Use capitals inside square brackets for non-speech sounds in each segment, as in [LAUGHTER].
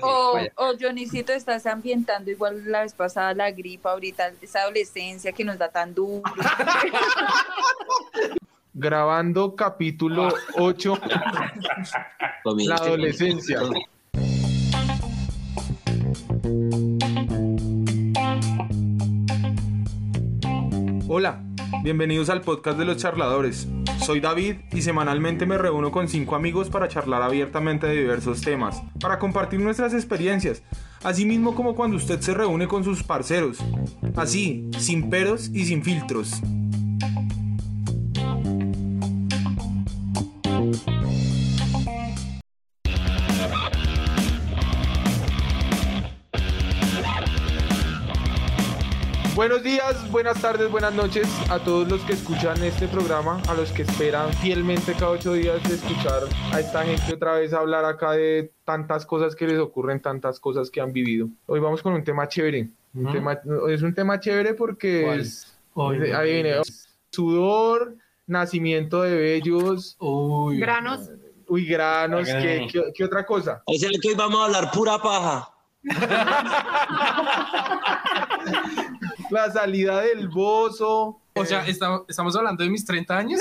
O, o Johnnycito, estás ambientando igual la vez pasada la gripa, ahorita esa adolescencia que nos da tan duro. [LAUGHS] Grabando capítulo 8, la adolescencia. Hola, bienvenidos al podcast de los charladores. Soy David y semanalmente me reúno con cinco amigos para charlar abiertamente de diversos temas, para compartir nuestras experiencias, así mismo como cuando usted se reúne con sus parceros, así, sin peros y sin filtros. Buenos días, buenas tardes, buenas noches a todos los que escuchan este programa, a los que esperan fielmente cada ocho días de escuchar a esta gente otra vez hablar acá de tantas cosas que les ocurren, tantas cosas que han vivido. Hoy vamos con un tema chévere. Un tema, es un tema chévere porque es, ahí viene, sudor, nacimiento de bellos, Uy. Granos. uy, granos, ¿qué, qué, qué otra cosa? Es el que hoy vamos a hablar pura paja. [LAUGHS] La salida del bozo. O sea, está- estamos hablando de mis 30 años.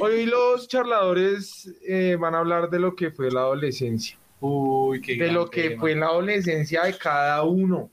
Hoy los charladores eh, van a hablar de lo que fue la adolescencia, Uy, qué de lo que fue la adolescencia de cada uno.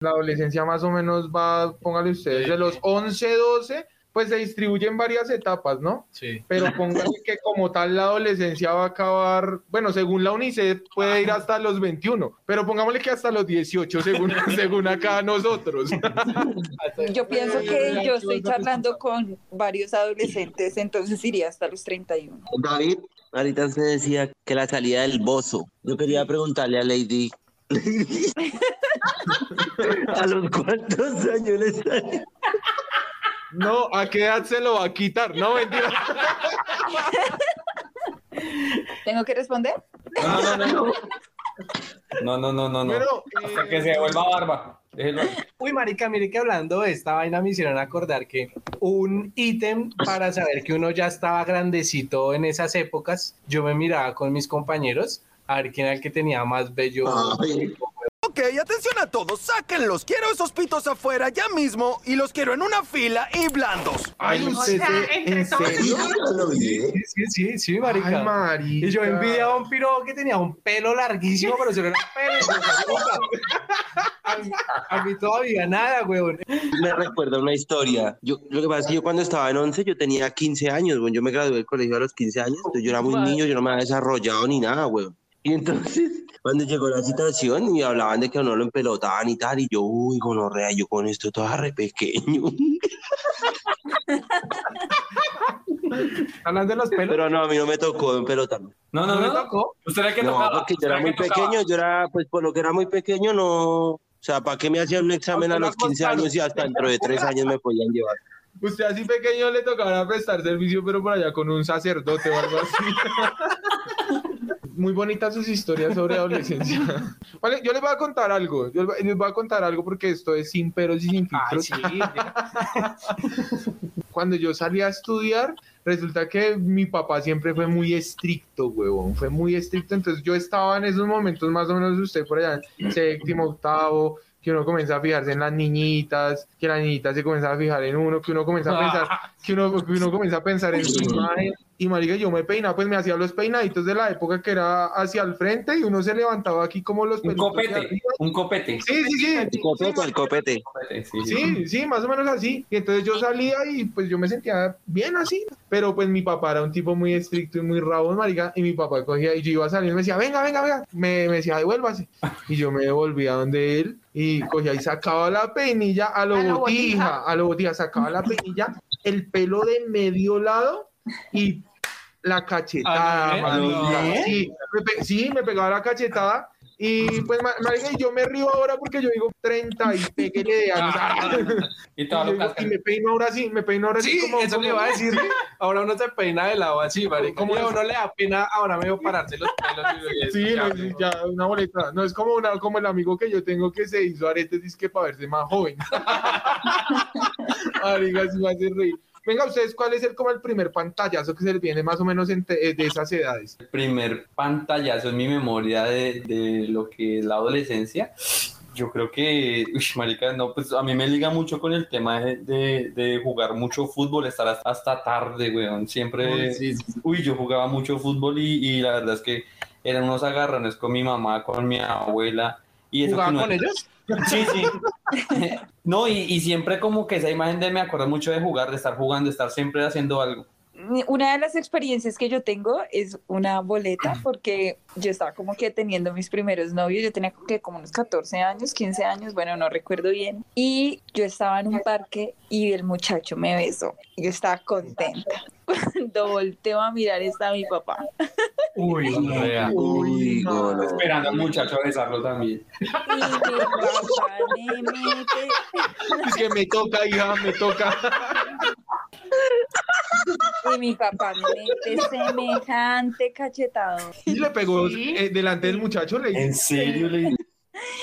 La adolescencia más o menos va, póngale ustedes, de los 11, 12, pues se distribuye en varias etapas, ¿no? Sí. Pero póngale que como tal la adolescencia va a acabar, bueno, según la UNICEF puede ir hasta los 21, pero pongámosle que hasta los 18, según, [LAUGHS] según acá nosotros. Yo pienso que yo estoy charlando con varios adolescentes, entonces iría hasta los 31. David, ahorita se decía que la salida del bozo. Yo quería preguntarle a Lady. [LAUGHS] ¿A los cuántos años le sale? No, ¿a qué edad se lo va a quitar? No, mentira. ¿Tengo que responder? No, no, no, no. No, no, no, no, no. Pero, Hasta eh, que se vuelva barba. Déjelo. Uy, marica, mire que hablando de esta vaina me hicieron acordar que un ítem para saber que uno ya estaba grandecito en esas épocas, yo me miraba con mis compañeros a ver quién era el que tenía más bello. Ay. Ok, atención a todos, sáquenlos. Quiero esos pitos afuera ya mismo y los quiero en una fila y blandos. Ay, ¿en serio? [LAUGHS] Lo vi. Sí, sí, sí, marica. Ay, marica. y yo envidiaba a un piro que tenía un pelo larguísimo, pero se era pelo. a, mí, a mí todavía nada, weón. Me recuerda una historia. Yo, lo que pasa es que yo cuando estaba en 11 yo tenía 15 años, güey. Yo me gradué del colegio a los 15 años, entonces yo era muy niño, yo no me había desarrollado ni nada, güey. Y entonces, cuando llegó la situación y hablaban de que no lo empelotaban y tal, y yo, uy, gonorrea, yo con esto todo re pequeño. Hablando de los pelos. Pero no, a mí no me tocó empelotarme. No, ¿No no, no. tocó? Usted era que No, tocaba. porque yo era muy que tocaba. pequeño, yo era, pues por lo que era muy pequeño, no. O sea, ¿para qué me hacían un examen a los 15 años y hasta dentro de 3 años me podían llevar? Usted así pequeño le tocará prestar servicio, pero por allá con un sacerdote o algo así. [LAUGHS] Muy bonitas sus historias sobre [LAUGHS] adolescencia. Vale, yo les voy a contar algo. Yo les voy a contar algo porque esto es sin peros y sin Ay, filtros. sí. [LAUGHS] Cuando yo salí a estudiar, resulta que mi papá siempre fue muy estricto, huevón. Fue muy estricto. Entonces yo estaba en esos momentos más o menos usted por allá, séptimo, octavo, que uno comienza a fijarse en las niñitas, que las niñitas se comienzan a fijar en uno, que uno comienza a pensar, que uno, que uno comienza a pensar en su imagen. Y marica, yo me peinaba, pues me hacía los peinaditos de la época que era hacia el frente y uno se levantaba aquí como los Un copete. Un copete. Sí, sí, sí. El copete, el copete. Sí, sí. Sí, más o menos así. Y entonces yo salía y pues yo me sentía bien así. Pero pues mi papá era un tipo muy estricto y muy rabo, marica. Y mi papá cogía y yo iba a salir y me decía, venga, venga, venga. Me, me decía, devuélvase. Y yo me devolvía donde él y cogía y sacaba la peinilla a lo A lo botija, botija. a lo botija, sacaba la peinilla, el pelo de medio lado y la cachetada, ¿A lo marica. bien? Sí, me pe- sí, me pegaba la cachetada Y pues, ma- marica, y yo me río ahora porque yo digo 30 y peguele de años. Y [LAUGHS] Y, digo, me peino ahora sí, me peino ahora sí. Sí, como, eso le iba a [LAUGHS] decir. Ahora uno se peina de lado así, marica. ¿Cómo Y a es? uno le da pena ahora medio pararse los pelos. y- y- Sí, ya, no, sí, ya, una boleta. No es como, una, como el amigo que yo tengo que se hizo aretes, dice que para verse más joven. [LAUGHS] Marica, sí me hace reír. Venga, ustedes, ¿cuál es el, como el primer pantallazo que se les viene más o menos eh, de esas edades? El primer pantallazo en mi memoria de, de lo que es la adolescencia, yo creo que, uy, marica, no, pues a mí me liga mucho con el tema de, de- de jugar mucho fútbol, estar hasta, hasta tarde, weón. Siempre, Sí, sí, sí. uy, yo jugaba mucho fútbol y, y la verdad es que eran unos agarrones con mi mamá, con mi abuela. Y eso que ¿Jugaba no- con ellos? Sí, sí. [LAUGHS] No, y, y siempre como que esa imagen de me acuerdo mucho de jugar, de estar jugando, de estar siempre haciendo algo. Una de las experiencias que yo tengo es una boleta porque yo estaba como que teniendo mis primeros novios, yo tenía que como unos 14 años, 15 años, bueno, no recuerdo bien, y yo estaba en un parque y el muchacho me besó, y yo estaba contenta. [LAUGHS] Cuando volteo a mirar está mi papá. Uy, vea. Uy, no. Esperando al muchacho a besarlo también. Y mi papá me mete, Es que me toca, hija, me toca. [LAUGHS] y mi papá me mete semejante cachetado. Y le pegó Sí. eh, delante del muchacho, le ¿En serio? Le...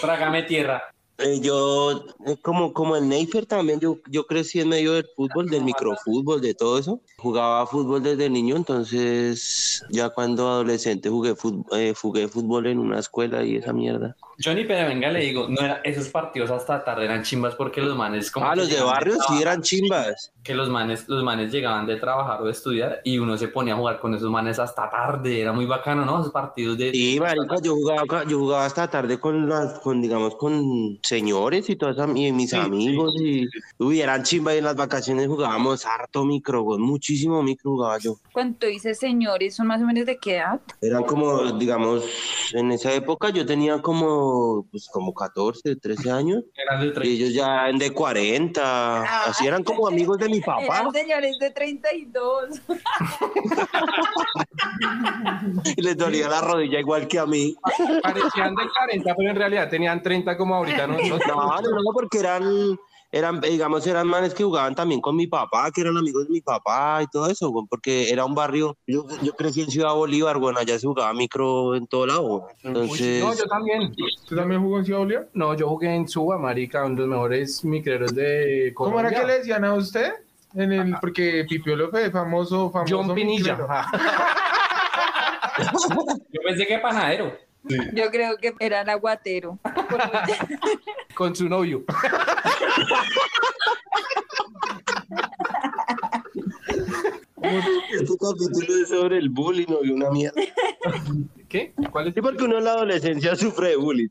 Trágame tierra. Eh, yo, eh, como, como el Neifer también, yo, yo crecí en medio del fútbol, del microfútbol, de todo eso. Jugaba fútbol desde niño, entonces ya cuando adolescente jugué fútbol, jugué fútbol en una escuela y esa mierda. Johnny, pero venga, le digo, no era, esos partidos hasta tarde eran chimbas porque los manes como Ah, los de llegaban barrio sí eran chimbas. que los manes, los manes llegaban de trabajar o de estudiar y uno se ponía a jugar con esos manes hasta tarde, era muy bacano, ¿no? Esos partidos de Sí, marica, yo jugaba, yo jugaba hasta tarde con las, con, digamos, con señores y todas y mis Sí, amigos y, uy, eran chimba y en las vacaciones jugábamos harto micro, muchísimo micro jugaba yo. Cuando dice señores, ¿son más o menos de qué edad? Eran como, digamos, en esa época yo tenía como, pues, como 14, 13 años eran de y 30. ellos ya de 40, así eran como amigos de mi papá. Eran señores de 32. [LAUGHS] Y les dolía la rodilla igual que a mí. Parecían de 40, pero en realidad tenían 30 como ahorita nosotros. [LAUGHS] No, no, no, porque eran, eran, digamos, eran manes que jugaban también con mi papá, que eran amigos de mi papá y todo eso, güey, porque era un barrio, yo, yo crecí en Ciudad Bolívar, bueno, allá se jugaba micro en todo lado, güey. entonces, No, yo también. ¿Tú también jugó en Ciudad Bolívar? No, yo jugué en Suba, marica, uno de los mejores micreros de ¿Cómo Colombia. era que le decían a usted? En el, porque Pipiolo fue famoso, famoso. John Pinilla. [LAUGHS] Yo pensé que panadero. Yo creo que era el aguatero. [LAUGHS] Con su novio. este capítulo es sobre el bullying, no una mierda. ¿Qué? ¿Cuál es? Sí, porque uno en la adolescencia sufre de bullying.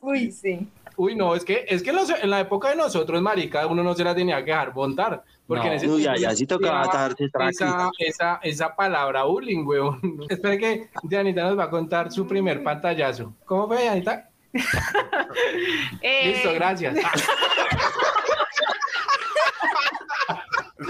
Uy, sí. Uy, no, es que, es que los- en la época de nosotros, marica, uno no se la tenía que dejar montar. Porque No. en ese Uy, tiempo allá sí tocaba tranqui. esa, esa, esa palabra bullying, weón. [LAUGHS] Espera que Dianita nos va a contar su primer pantallazo. ¿Cómo fue, Dianita? [LAUGHS] Eh, Listo, gracias.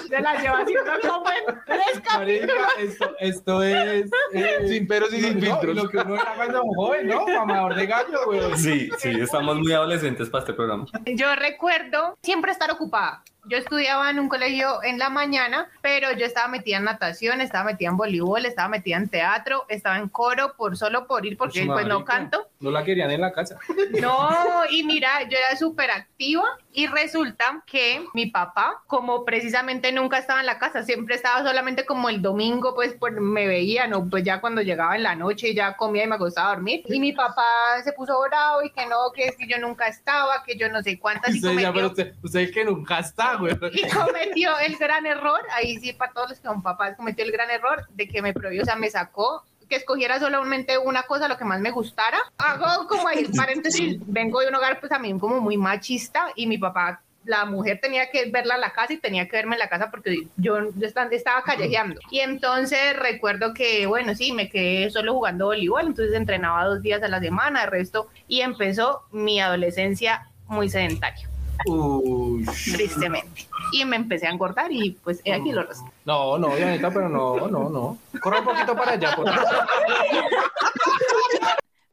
Se la lleva haciendo como en tres Marica, esto, esto es... eh, Sin peros y sin no, filtros. Lo que uno era cuando joven, ¿no? Mamador de gallo, weón. Sí, sí, estamos muy adolescentes para este programa. Yo recuerdo siempre estar ocupada. Yo estudiaba en un colegio en la mañana, pero yo estaba metida en natación, estaba metida en voleibol, estaba metida en teatro, estaba en coro por solo por ir porque pues no canto. No la querían en la casa. [LAUGHS] No, y mira, yo era súper activa y resulta que mi papá, como precisamente nunca estaba en la casa, siempre estaba solamente como el domingo, pues, pues me veía, ¿no? Pues ya cuando llegaba en la noche ya comía y me acostaba a dormir. Y mi papá se puso bravo y que no, que es que yo nunca estaba, que yo no sé cuántas y Usted ya, pero cometió, usted, usted es que nunca güey. [LAUGHS] y cometió el gran error, ahí sí para todos los que son papás, cometió el gran error de que me prohibió, o sea, me sacó que escogiera solamente una cosa, lo que más me gustara. Hago como ahí, paréntesis, vengo de un hogar pues también como muy machista y mi papá, la mujer tenía que verla en la casa y tenía que verme en la casa porque yo, yo esta- estaba callejeando. Y entonces recuerdo que, bueno, sí, me quedé solo jugando voleibol, entonces entrenaba dos días a la semana, el resto, y empezó mi adolescencia muy sedentaria, Uy. tristemente. Y me empecé a engordar y pues he aquí lo resto. No, no, Dianita, pero no, no, no. Corre un poquito para allá, por favor.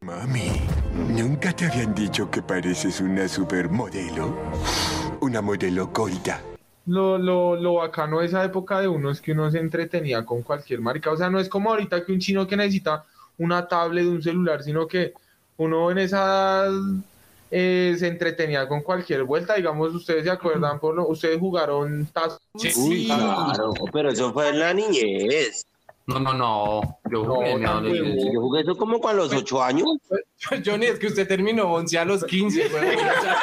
Mami, ¿Nunca te habían dicho que pareces una supermodelo? Una modelo gorda. Lo, lo, lo bacano de esa época de uno es que uno se entretenía con cualquier marica. O sea, no es como ahorita que un chino que necesita una tablet, un celular, sino que uno en esa eh, se entretenía con cualquier vuelta. Digamos, ustedes se acuerdan, por lo, ustedes jugaron Tazo. Uy, claro, pero eso fue en la niñez. No, no, no. Yo jugué. Yo eso como con los ocho años. Johnny, es que usted terminó 11 a los 15, weón. O sea,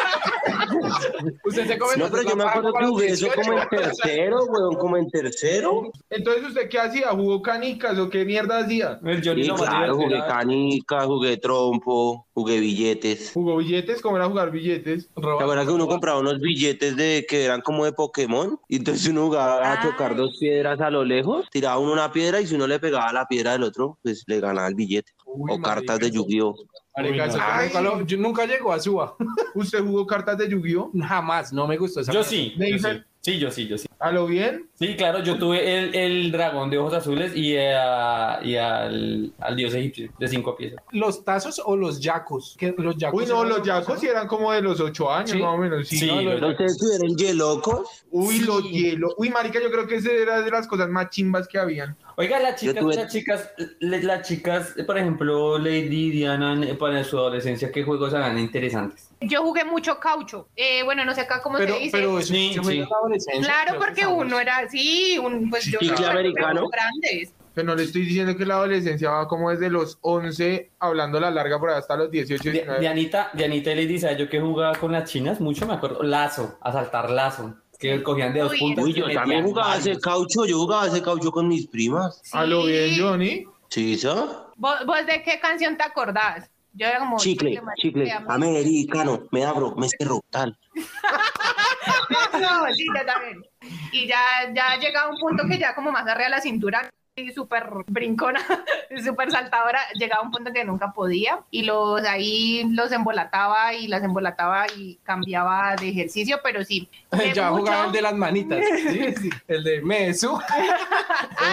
usted se come No, pero yo me acuerdo que jugué eso como en tercero, weón, como en tercero. Entonces, ¿usted qué hacía? ¿Jugó canicas o qué mierda hacía? El Johnny Sí, claro, jugué era- canica, jugué trompo, jugué billetes. ¿Jugó billetes? ¿Cómo era jugar billetes? ¿Te acuerdas que uno compraba unos billetes de que eran como de Pokémon? Y entonces uno jugaba a chocar dos piedras a lo lejos, tiraba uno una piedra y si uno le pegaba la piedra del otro, pues le ganaba el billete. Uy, o cartas de Yu-Gi-Oh! Marica, eso Ay. nunca, lo- yo nunca llegó a Suba. ¿Usted jugó cartas de Yu-Gi-Oh? Jamás, no me gustó esa Yo sí, ¿Me yo dice? sí. Sí, yo sí, yo sí. ¿A lo bien? Sí, claro, yo tuve el, el dragón de ojos azules y, a- y al, al dios egipcio de cinco piezas. ¿Los tazos o los yacos? ¿Qué- Los yacos Uy, no, los yacos sí eran como de los ocho años, Sí. más o menos. Sí, Sí, ¿no? los- ¿Pero ustedes tuvieron yelocos? Uy, los hielos. Uy, marica, yo creo que esa era de las cosas más chimbas que habían. Oiga, las chicas, tuve- las chicas, las chicas, por ejemplo, Lady Diana, para su adolescencia, ¿qué juegos hagan interesantes? Yo jugué mucho caucho. Eh, bueno, no sé acá cómo Pero, se dice. pero eso Sí, sí. claro, porque uno era así, un, pues yo americano. grandes. Pero no le estoy diciendo que la adolescencia va como desde los 11, hablando la larga por ahí hasta los 18, Di- 19. Dianita, Dianita y Lady, ¿sabes yo que jugaba con las chinas? Mucho me acuerdo. Lazo, a saltar lazo. Que cogían de dos Uy, puntos. Uy, y yo también jugaba ese caucho, yo jugaba ese caucho con mis primas. A lo bien, Sí. Johnny. ¿Sí, eso? ¿Vos, vos de qué canción te acordás? Yo era como... Chicle, chicle, americano, me abro, me cerro, tal. [LAUGHS] No, sí, yo también. Y ya, ya llegaba un punto que ya como más arriba de la cintura y súper brincona, [LAUGHS] súper saltadora, llegaba un punto que nunca podía y los ahí los embolataba y las embolataba y cambiaba de ejercicio, pero sí. [LAUGHS] Ya mucho- jugaba el de las manitas. [LAUGHS] Sí, sí. El de Mesu.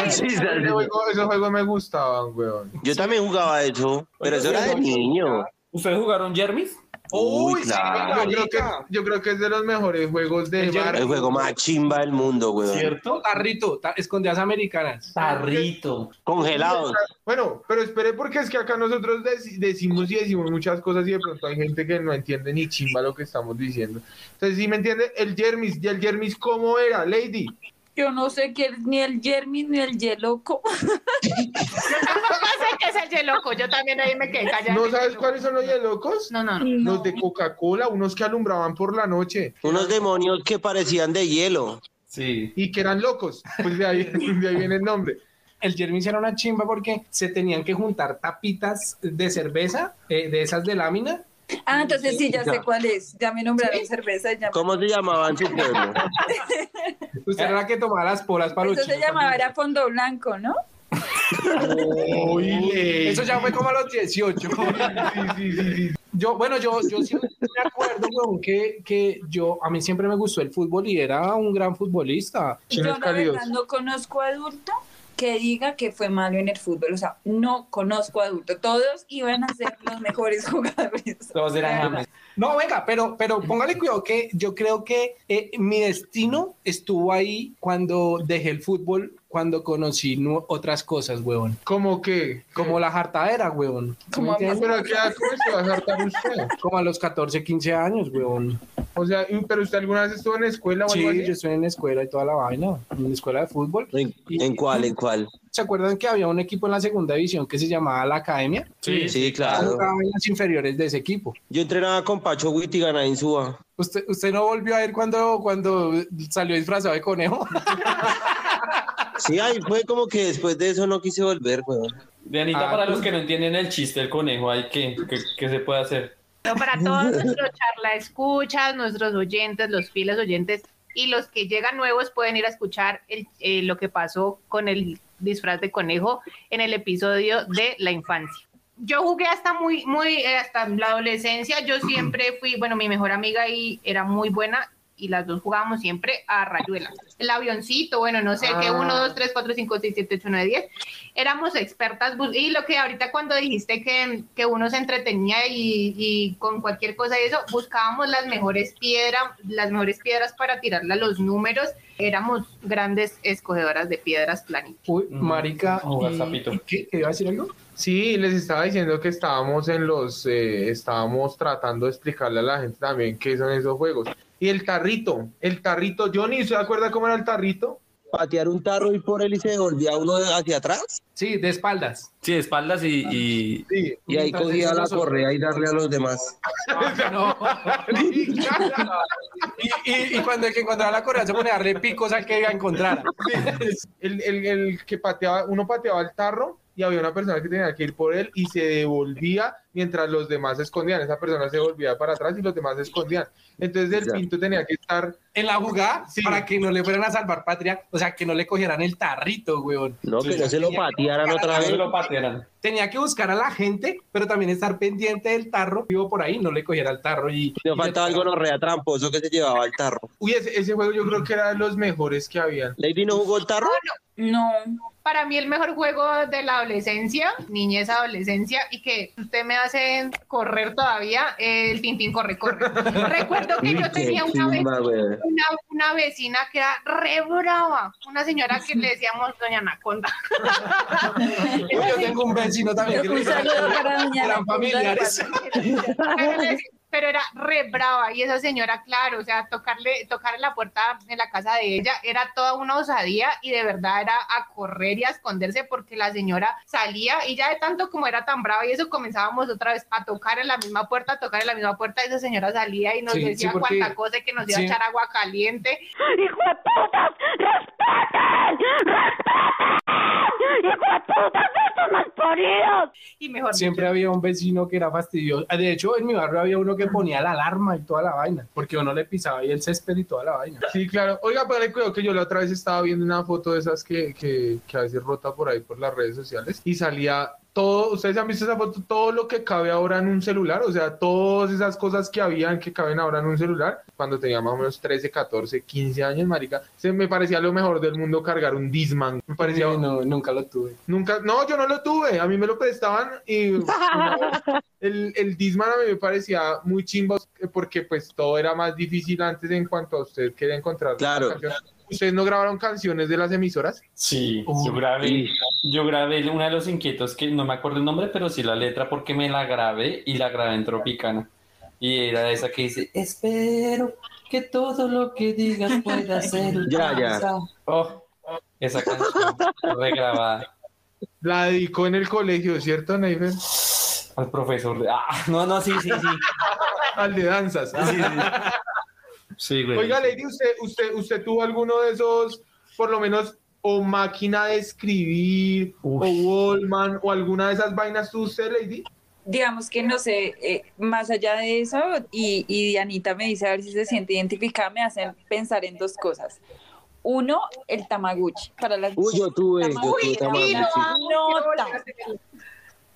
Sí, Ese juego- esos juegos me gustaban, weón. Yo también jugaba eso, pero eso era de niño. ¿Ustedes jugaron Jermis? Uy, sí, claro. Yo creo, que, yo creo que es de los mejores juegos de El. El juego más chimba del mundo, weón. ¿Cierto? Tarrito, ta- escondidas americanas. Tarrito. Congelados. Bueno, pero espere porque es que acá nosotros dec- decimos y decimos muchas cosas y de pronto hay gente que no entiende ni chimba lo que estamos diciendo. Entonces, si me entiende, el Jermis, ¿y el Jermis cómo era, Lady? Yo no sé qué es ni el Jeremy ni el Yeloco. [LAUGHS] tampoco sé qué es el yeloco, yo también ahí me quedé callada. ¿No sabes cuáles son los yelocos? No, no, no. Los de Coca-Cola, unos que alumbraban por la noche Unos demonios que parecían de hielo. Sí. y que eran locos. Pues de ahí, [LAUGHS] de ahí viene el nombre. El Jermis era una chimba porque se tenían que juntar tapitas de cerveza, eh, de esas de lámina. Ah, entonces sí, ya sé cuál es. Ya me nombraron cerveza y ya me- ¿Cómo se llamaba en su pueblo? [LAUGHS] Usted era la que tomaba las polas para los Eso se llamaba, era fondo blanco, ¿no? Lady. Eso ya fue como a los 18. [LAUGHS] Sí, sí, sí, sí. Yo, bueno, yo, yo sí me acuerdo, weón, que, que yo, a mí siempre me gustó el fútbol y era un gran futbolista. Yo la verdad no conozco adulto que diga que fue malo en el fútbol. O sea, no conozco adulto. Todos iban a ser los mejores [LAUGHS] jugadores. Todos eran. James. No, venga, pero, pero póngale cuidado que yo creo que eh, mi destino estuvo ahí cuando dejé el fútbol, cuando conocí nu- otras cosas, weón. ¿Cómo que? Como la jartadera, weón. ¿Sí Como ¿qué edad comenzó a hartar usted? Como a los 14, 15 años, weón. O sea, pero usted alguna vez estuvo en escuela o algo Sí, así? yo estoy en la escuela y toda la vaina, en la escuela de fútbol. ¿En, en cuál? ¿En cuál? ¿Se acuerdan que había un equipo en la segunda división que se llamaba la Academia? Sí. Sí, claro. Jugaba en las inferiores de ese equipo. Yo entrenaba con Pacho Witt y ganaba en Suba. ¿Usted, usted no volvió a ir cuando, cuando salió disfrazado de conejo? Sí, ahí fue como que después de eso no quise volver, weón. Dianita, Ah, para pues- los que no entienden el chiste del conejo, ¿hay qué? ¿Qué, qué se puede hacer? Pero para todos nuestros charla escuchas, nuestros oyentes, los fieles oyentes y los que llegan nuevos pueden ir a escuchar el- eh, lo que pasó con el disfraz de conejo en el episodio de la infancia. Yo jugué hasta muy, muy, eh, hasta la adolescencia. Yo siempre fui, bueno, mi mejor amiga y era muy buena y las dos jugábamos siempre a rayuela. El avioncito, bueno, no sé, que Ah. 1, 2, 3, 4, 5, 6, 7, 8, 9, 10. Éramos expertas. bus- Y lo que ahorita cuando dijiste que, que uno se entretenía y, y con cualquier cosa y eso, buscábamos las mejores piedras, las mejores piedras para tirarle a los números. Éramos grandes escogedoras de piedras planitas. Uy, marica, Jugar ¿y- sapito. y qué? ¿Qué iba a decir algo? Sí, les estaba diciendo que estábamos en los, eh, estábamos tratando de explicarle a la gente también qué son esos juegos. Y el tarrito, el tarrito, Johnny, ¿se acuerda cómo era el tarrito? Patear un tarro y por él y se devolvía uno de- hacia atrás. Sí, de espaldas. Sí, de espaldas y, y- Sí. Y ahí cogía la correa y darle a los demás. No. [LAUGHS] y, y, y cuando el que encontraba la correa se pone a darle picos al que encontrara. el, el, el que pateaba, uno pateaba el tarro y había una persona que tenía que ir por él y se devolvía mientras los demás se escondían. Esa persona se volvía para atrás y los demás se escondían. Entonces el Ya. pinto tenía que estar En la jugada, Sí. para que no le fueran a salvar patria, o sea, que no le cogieran el tarrito, weón. No, que no se lo patearan otra no vez. se lo patearan. Tenía que buscar a la gente, pero también estar pendiente del tarro. Vivo por ahí, no le cogiera el tarro y... Me y faltaba algo gonorrea tramposo que se llevaba el tarro. Uy, ese, ese juego yo creo que era de los mejores que habían. ¿Lady no jugó el tarro? No, Para mí el mejor juego de la adolescencia, niñez, adolescencia, y que usted me hace correr todavía, el Tintín corre, corre. [LAUGHS] Recuerdo que yo tenía una güey. una, una vecina que era re brava, una señora que le decíamos Doña Anaconda. [LAUGHS] Yo tengo un vecino también que le un saludo para doña eran Anaconda de familiares. Pero, era re brava y esa señora, claro, o sea, tocarle, tocarle la puerta en la casa de ella era toda una osadía y de verdad era a correr y a esconderse porque la señora salía y ya de tanto como era tan brava y eso comenzábamos otra vez a tocar en la misma puerta, a tocar en la misma puerta y esa señora salía y nos Sí, sí, decía porque- cuánta cosa y que nos iba sí. a echar agua caliente. ¡Hijo de putas! ¡Respeten! ¡Respeten! ¡Hijo de putas! ¡Estos malparidos! Y mejor Siempre había un vecino que era fastidioso. De hecho, en mi barrio había uno que ponía la alarma y toda la vaina, porque uno le pisaba ahí el césped y toda la vaina. Sí, claro. Oiga, pero cuidado que yo la otra vez estaba viendo una foto de esas que, que, que a veces rota por ahí por las redes sociales y salía todo, ustedes han visto esa foto, todo lo que cabe ahora en un celular, o sea, todas esas cosas que habían que caben ahora en un celular, cuando tenía más o menos 13, 14, 15 años, marica, se me parecía lo mejor del mundo cargar un Disman, me parecía, Sí, no, nunca lo tuve. nunca, no, yo no lo tuve, a mí me lo prestaban y [LAUGHS] el, el Disman a mí me parecía muy chimbo porque pues todo era más difícil antes en cuanto a usted quería encontrar Claro. una. ¿Ustedes no grabaron canciones de las emisoras? Sí, yo grabé, sí. yo grabé uno de los inquietos que no me acuerdo el nombre, pero sí la letra porque me la grabé y la grabé en Tropicana. Y era esa que dice, espero que todo lo que digas pueda ser. [LAUGHS] Ya, ya. Oh, esa canción regrabada La dedicó en el colegio, ¿cierto, Neifer? al profesor. de- Ah, no, no, sí, sí, sí. Al de danzas. Sí, sí. Sí, güey. Oiga, Lady, ¿usted, usted, ¿usted tuvo alguno de esos, por lo menos, o máquina de escribir, o Wallman, o alguna de esas vainas tuvo usted, Lady? digamos que no sé, eh, más allá de eso, y, y Dianita me dice a ver si se siente identificada, me hacen pensar en dos cosas. Uno, el Tamaguchi. Para las Uy, yo tuve, yo Tamaguchi, tuve Tamaguchi. amo, quiero nota. volver a hacer eso.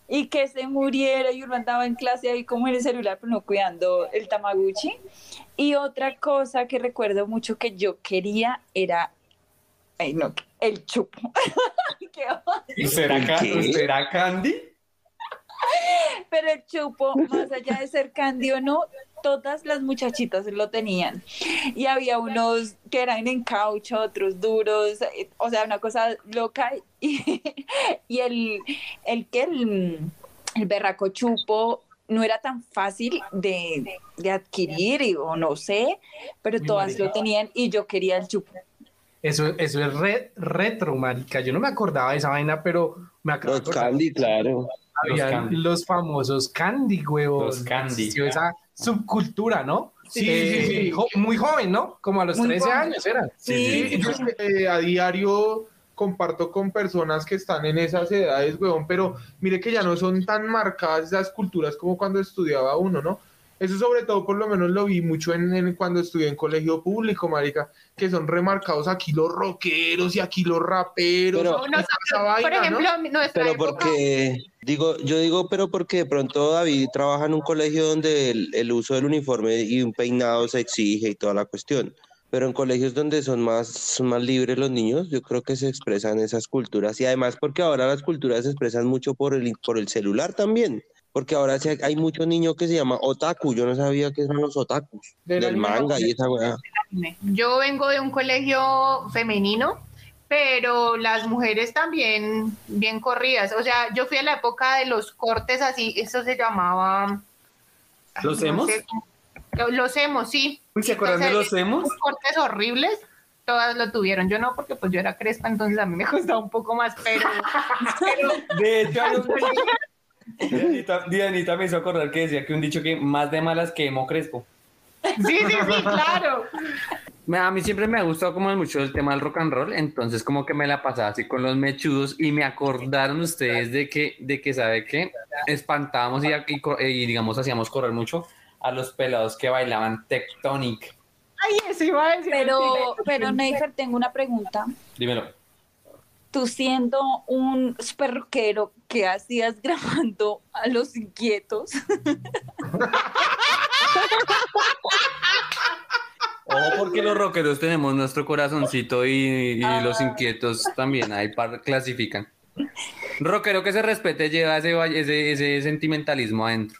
Y que se muriera y uno andaba en clase ahí como en el celular, pero no cuidando el Tamaguchi. Y otra cosa que recuerdo mucho que yo quería era, ay no, el chupo. [LAUGHS] Qué ¿Y será, ca- ¿Qué? ¿Será Candy? Pero el chupo, más allá de ser candy o no, todas las muchachitas lo tenían. Y había unos que eran en caucho, otros duros, eh, o sea, una cosa loca. [LAUGHS] Y, y el, el que el, el berraco chupo no era tan fácil de, de adquirir, y- o no sé, pero todas lo tenían y yo quería el chupo. Eso, eso es re- retro, marica. Yo no me acordaba de esa vaina, pero me acabo de Los. Candy, claro. Habían Los los, candy. famosos candy, huevos. Los candy. Esa subcultura, ¿no? Sí, sí, sí. jo- muy joven, ¿no? Como a los Muy 13 joven. años era. Sí, yo eh, a diario comparto con personas que están en esas edades, weón, pero mire que ya no son tan marcadas esas culturas como cuando estudiaba uno, ¿no? Eso sobre todo por lo menos lo vi mucho en, en cuando estudié en colegio público, marica, que son remarcados aquí los rockeros y aquí los raperos. Pero- No, esa vaina, por ¿no? ejemplo, nuestra Pero época, porque, digo, yo digo, pero porque de pronto David trabaja en un colegio donde el, el uso del uniforme y un peinado se exige y toda la cuestión. Pero en colegios donde son más, son más libres los niños, yo creo que se expresan esas culturas. Y además porque ahora las culturas se expresan mucho por el, por el celular también. Porque ahora sí hay muchos niños que se llaman otaku. Yo no sabía que eran los otakus. Del manga y esa weá. yo vengo de un colegio femenino, pero las mujeres también bien corridas. O sea, yo fui a la época de los cortes así, eso se llamaba... ¿Los no emos? sé, Los hemos, sí. Uy, ¿se acuerdan de los emos? Unos cortes horribles, todas lo tuvieron. Yo no, porque pues yo era crespa, entonces a mí me costaba un poco más, pero, pero [LAUGHS] De hecho, [LAUGHS] Dianita, Dianita me hizo acordar que decía que un dicho que más de malas que emo crespo. sí, sí, sí, claro. A mí siempre me ha gustado como mucho el tema del rock and roll, entonces como que me la pasaba así con los mechudos y me acordaron ustedes de que, de que sabe que espantábamos y, y co- y, digamos hacíamos correr mucho a los pelados que bailaban tectonic. Ay, eso iba a decir. Pero, pero Neifer, tengo una pregunta. Dímelo. Tú siendo un super rockero, ¿qué hacías [LAUGHS] grabando a los inquietos? Ojo porque los rockeros tenemos nuestro corazoncito y, y Ah. los inquietos también, ahí par- clasifican. Rockero que se respete lleva ese, va- ese, ese sentimentalismo adentro.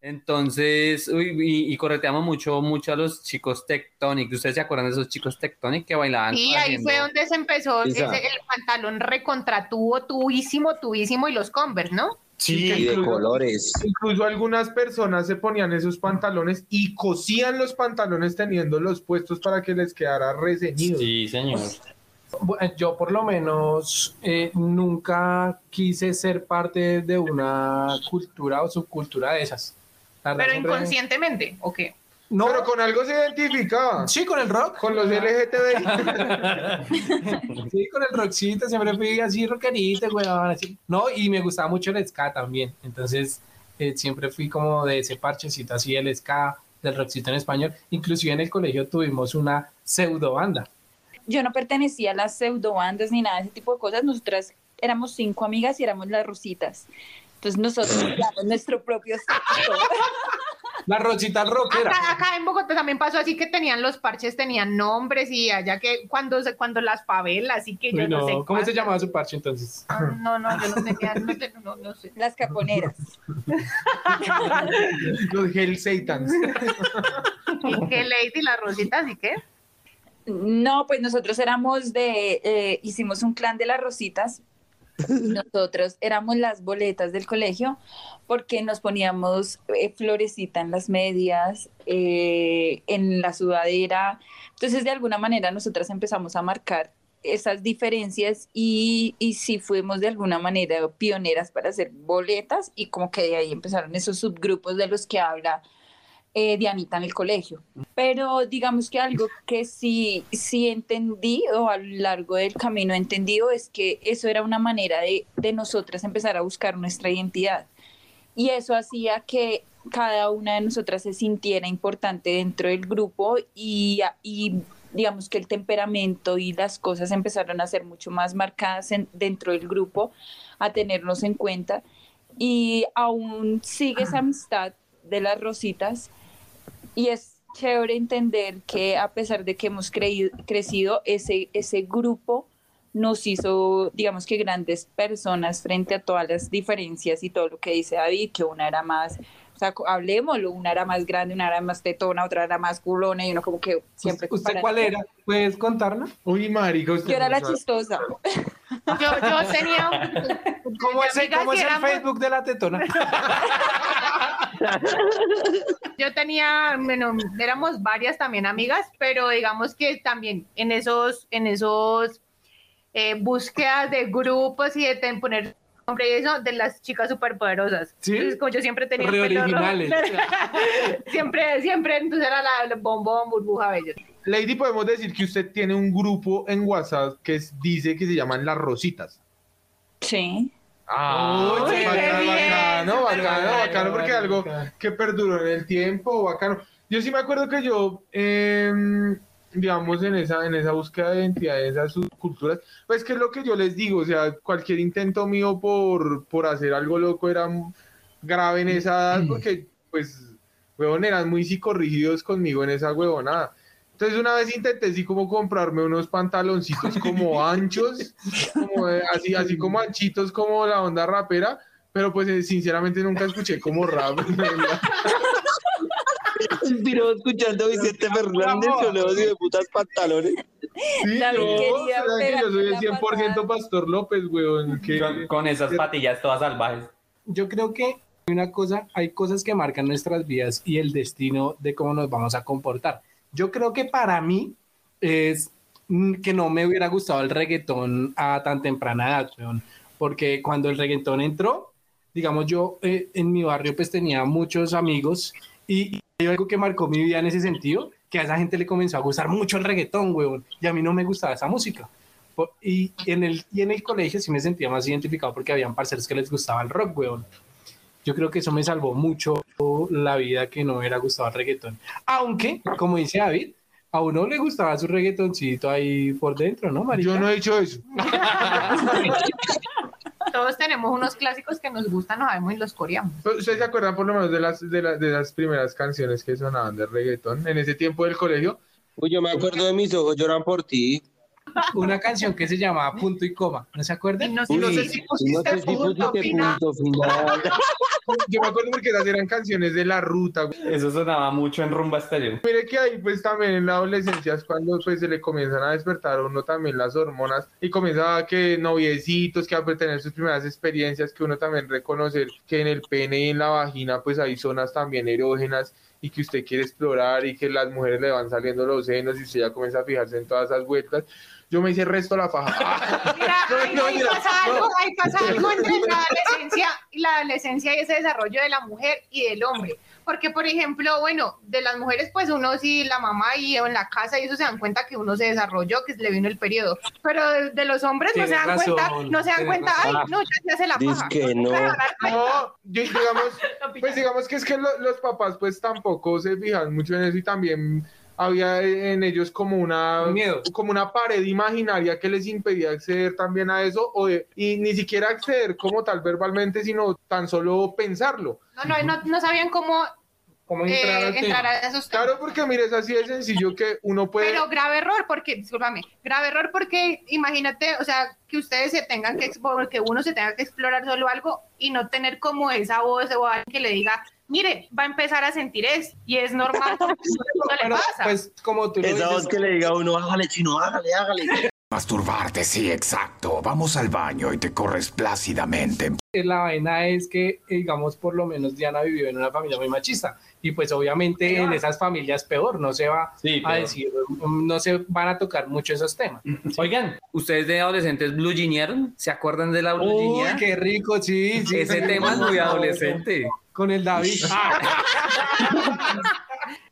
Entonces, uy, y, y correteamos mucho, mucho a los chicos Tectonic. ¿Ustedes se acuerdan de esos chicos Tectonic que bailaban? Y ahí fue donde se empezó ese- el pantalón recontratubo, tubísimo, tubísimo y los Converse, ¿no? Sí, Y de colores. Incluso algunas personas se ponían esos pantalones y cosían los pantalones teniéndolos puestos para que les quedara reseñido. Sí, señor. Bueno, Yo por lo menos eh, nunca quise ser parte de una cultura o subcultura de esas. Pero inconscientemente, ¿o qué? No, Pero con algo se identificaba. sí, con el rock. Con los LGTBI. [LAUGHS] Sí, con el rockcito, siempre fui así rockerito, weón, así. No, y me gustaba mucho el ska también. Entonces, eh, siempre fui como de ese parchecito así, el ska, del rockcito en español. Inclusive en el colegio tuvimos una pseudo banda. Yo no pertenecía a las pseudo bandas ni nada de ese tipo de cosas. Nosotras éramos cinco amigas y éramos las rositas. Entonces nosotros [LAUGHS] creamos nuestro propio sexo. La rosita rockera. Acá, acá en Bogotá también pasó así que tenían los parches, tenían nombres y allá que cuando, se- cuando las favelas, así que yo Uy, no, no, sé. ¿Cómo se llamaba su parche entonces? No, no, yo no tenía, no, te- no, no sé. Las caponeras. [LAUGHS] los Hell Satans. ¿Y qué Lady, las rositas y qué? No, pues nosotros éramos de, eh, hicimos un clan de las rositas. [LAUGHS] Nosotros éramos las boletas del colegio porque nos poníamos eh, florecita en las medias, eh, en la sudadera. Entonces, de alguna manera, nosotras empezamos a marcar esas diferencias y, y sí fuimos de alguna manera pioneras para hacer boletas y como que de ahí empezaron esos subgrupos de los que habla eh, Dianita en el colegio. Pero digamos que algo que sí, sí entendí o a lo largo del camino he entendido es que eso era una manera de, de nosotras empezar a buscar nuestra identidad. Y eso hacía que cada una de nosotras se sintiera importante dentro del grupo y, y digamos que el temperamento y las cosas empezaron a ser mucho más marcadas en- dentro del grupo, a tenernos en cuenta. Y aún sigue esa amistad de las rositas y es chévere entender que a pesar de que hemos creído- crecido, ese, ese grupo nos hizo, digamos que grandes personas frente a todas las diferencias y todo lo que dice David, que una era más, o sea, hablemoslo, una era más grande, una era más tetona, otra era más culona y uno como que siempre... ¿Usted cuál era? ¿Puedes contarnos? Uy, marica, usted Yo era la sabe. chistosa. Yo, yo tenía. ¿Cómo es, cómo es el éramos- Facebook de la tetona? [LAUGHS] [LAUGHS] Yo tenía, bueno, éramos varias también amigas, pero digamos que también en esos, en esos eh, búsquedas de grupos y de ten- poner nombre y eso, de las chicas superpoderosas. ¿Sí? Entonces, como yo siempre tenía Re pelo rojo, originales. [LAUGHS] siempre, siempre, entonces era la, la bombón, burbuja, bello. Lady, podemos decir que usted tiene un grupo en WhatsApp que es- dice que se llaman Las Rositas. Sí. Ah, Uy, bacano, bacano, bacano, porque algo que perduró en el tiempo, bacano. Yo sí me acuerdo que yo, em, digamos, en esa, en esa búsqueda de identidad, en esas subculturas, pues que es lo que yo les digo, o sea, cualquier intento mío por, por hacer algo loco era grave en esa edad, porque, pues, huevón, eran muy psicorrígidos conmigo en esa huevonada. Entonces una vez intenté así como comprarme unos pantaloncitos como [LAUGHS] anchos, como de- así, así como anchitos como la onda rapera, pero pues eh, sinceramente nunca escuché como rap. Inspiró escuchando a Vicente Fernández con los de putas pantalones. Sí, quería será que yo soy el pegarme la 100% Pastor López, weón. que- Con, con esas patillas todas salvajes. Yo creo que hay una cosa, hay cosas que marcan nuestras vidas y el destino de cómo nos vamos a comportar. Yo creo que para mí es mm, que no me hubiera gustado el reggaetón a tan temprana edad, weón, porque cuando el reggaetón entró, digamos yo eh, en mi barrio pues tenía muchos amigos y, y hay algo que marcó mi vida en ese sentido, que a esa gente le comenzó a gustar mucho el reggaetón, weón, y a mí no me gustaba esa música. Por- Y en, el, y en el colegio sí me sentía más identificado porque habían parceros que les gustaba el rock, weón. Yo creo que eso me salvó mucho la vida que no hubiera gustado el reggaetón. Aunque, como dice David, a uno le gustaba su reggaetoncito ahí por dentro, ¿no, María? Yo no he dicho eso. [LAUGHS] Todos tenemos unos clásicos que nos gustan, nos sabemos y los coreamos. ¿Ustedes se acuerdan por lo menos de las, de, la- de las primeras canciones que sonaban de reggaetón en ese tiempo del colegio? Uy, yo me acuerdo de mis ojos lloran por ti. Una canción que se llamaba [LAUGHS] Punto y Coma, ¿no se Y acuerdan? no, sé- Uy, no sé si no pusiste sé si punto pusiste final. punto final. [LAUGHS] Yo me acuerdo porque esas eran canciones de la ruta. güey. Eso sonaba mucho en rumba estéreo. Mire que ahí pues también en la adolescencia es cuando pues se le comienzan a despertar a uno también las hormonas y comienza a que noviecitos, que a pues, tener sus primeras experiencias, que uno también reconocer que en el pene y en la vagina pues hay zonas también erógenas y que usted quiere explorar y que las mujeres le van saliendo los senos y usted ya comienza a fijarse en todas esas vueltas. Yo me hice resto la faja. [LAUGHS] Mira, [LAUGHS] No, ahí, no, ahí mira, pasa no. algo, ahí pasa algo entre la adolescencia y la adolescencia y ese desarrollo de la mujer y del hombre. Porque, por ejemplo, bueno, de las mujeres, pues uno sí, la mamá y en la casa y eso se dan cuenta que uno se desarrolló, que le vino el periodo. Pero de, de los hombres no se dan cuenta, no se dan cuenta, ay, no, ya se hace la paja. que no. No, yo- digamos, [LAUGHS] pues digamos que es que lo- los papás pues tampoco se fijan mucho en eso y también había en ellos como una Un miedo. como una pared imaginaria que les impedía acceder también a eso o de- y ni siquiera acceder como tal verbalmente sino tan solo pensarlo No, no, no, no sabían cómo ¿Cómo eh, entrar al entrar a esos temas. claro porque mire es así de sencillo que uno puede Pero grave error, porque, discúlpame, grave error porque imagínate, o sea, que ustedes se tengan que, que uno se tenga que explorar solo algo y no tener como esa voz o alguien que le diga, mire, va a empezar a sentir esto y es normal, no [LAUGHS] le pasa. pues como tú lo Esa voz dices, que le diga a uno, hágale, chino, hágale, hágale. Masturbarte, sí, exacto. Vamos al baño y te corres plácidamente. eh, la vaina es que, eh, digamos, por lo menos Diana vivió en una familia muy machista y pues obviamente en esas familias peor, no se va Sí, a decir, mm, no se van a tocar mucho esos temas. Oigan, ¿ustedes de adolescentes blue jeanearon? ¿Se acuerdan de la blue Uy, qué rico, sí, sí. Ese sí. tema es muy adolescente. Con el David. [LAUGHS]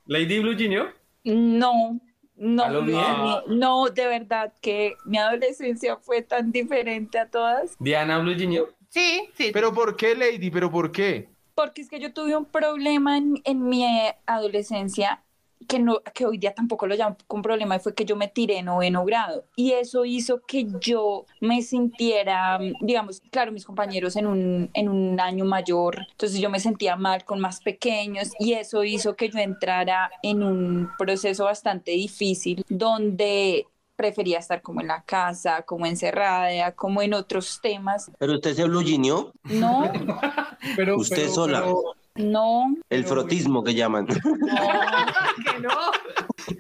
Lady Blue Jeaneo. No, no, ¿A lo bien? no, no, de verdad que mi adolescencia fue tan diferente a todas, Diana Blue Jeaneo. sí, sí. pero por qué Lady pero por qué porque es que yo tuve un problema en, en mi adolescencia que, no, que hoy día tampoco lo llamo con problema, y fue que yo me tiré en noveno grado. Y eso hizo que yo me sintiera, digamos, claro, mis compañeros en un, en un año mayor, entonces yo me sentía mal con más pequeños y eso hizo que yo entrara en un proceso bastante difícil donde prefería estar como en la casa, como encerrada, como en otros temas. Pero usted se blugineó, No, [LAUGHS] Pero, Usted pero- sola. pero, no, el frotismo que llaman. [LAUGHS] que no.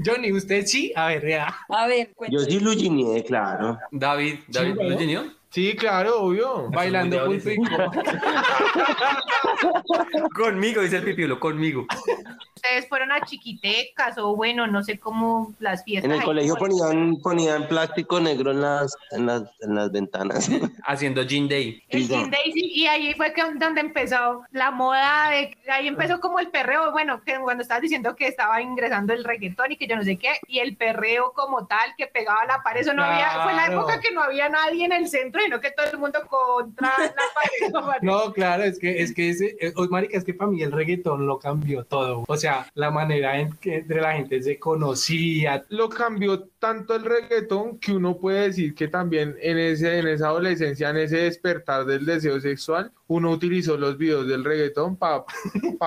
Johnny, ¿usted sí? A ver, ya. a ver, Yo cuéntame. sí blugineé, claro. David, David. Blue Jeaneo. sí claro obvio Bailando coma. [LAUGHS] [LAUGHS] Conmigo, dice el pipiolo, conmigo. Ustedes fueron a chiquitecas o bueno, no sé cómo las fiestas. En el colegio como- ponían, ponían plástico negro en las, en las, en las ventanas. [LAUGHS] Haciendo Gin Day. El. Gin Day, sí, y ahí fue que, donde empezó la moda, de, ahí empezó como el perreo, bueno, que cuando estabas diciendo que estaba ingresando el reggaetón y que yo no sé qué, y el perreo como tal, que pegaba la pared, eso no había, fue la Claro. época que no había nadie en el centro, sino que todo el mundo contra la pared. [LAUGHS] No, claro, es que, es que ese, eh, oh, marica, es que para mí el reggaetón lo cambió todo. O sea, la manera en que entre la gente se conocía. Lo cambió tanto el reggaetón que uno puede decir que también en, ese, en esa adolescencia, en ese despertar del deseo sexual, uno utilizó los videos del reggaetón para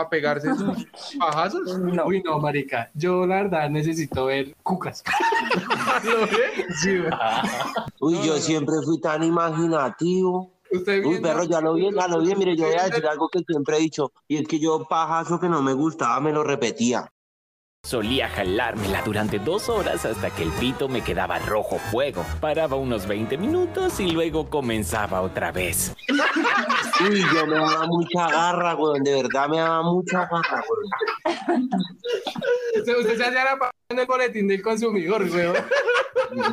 pegarse sus pajazos. Uy, no, marica, yo la verdad necesito ver cucas. [LAUGHS] Uy, yo siempre fui tan imaginativo. Usted Uy, perro, ya lo vi, ya lo vi. Mire, yo voy a [LAUGHS] decir algo que siempre he dicho. Y es que yo, pajazo que no me gustaba, me lo repetía. Solía jalármela durante dos horas hasta que el pito me quedaba rojo fuego. Paraba unos 20 minutos y luego comenzaba otra vez. Uy, yo me daba mucha garra, weón. De verdad me daba mucha garra, weón. Usted, se hacía la en el boletín del consumidor, güey.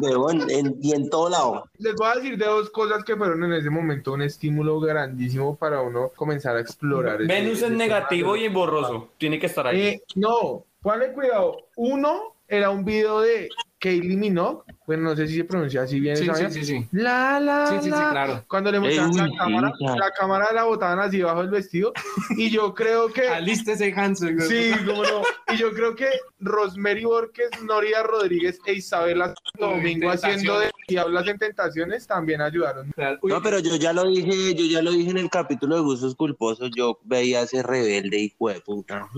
Weón, en- y en todo lado. Les voy a decir de dos cosas que fueron en ese momento un estímulo grandísimo para uno comenzar a explorar. Venus es negativo y borroso. Tiene que estar ahí. Eh, no, ponle cuidado. Uno era un video de Kylie Minogue. Bueno, no sé si se pronuncia así bien. Sí, esa sí, sí, sí. La, la, Sí, sí, sí, la. claro. Cuando le mostraban Ey, la cámara, la cámara la botaban así bajo el vestido. Y yo creo que. [LAUGHS] Alístese, Hanson. Sí, cómo no. Y yo creo que Rosemary Borges, Noria Rodríguez e Isabela Domingo haciendo de Diablas en Tentaciones también ayudaron. Uy, No, pero yo ya lo dije, yo ya lo dije en el capítulo de gustos culposos. Yo veía ese rebelde hijo de puta.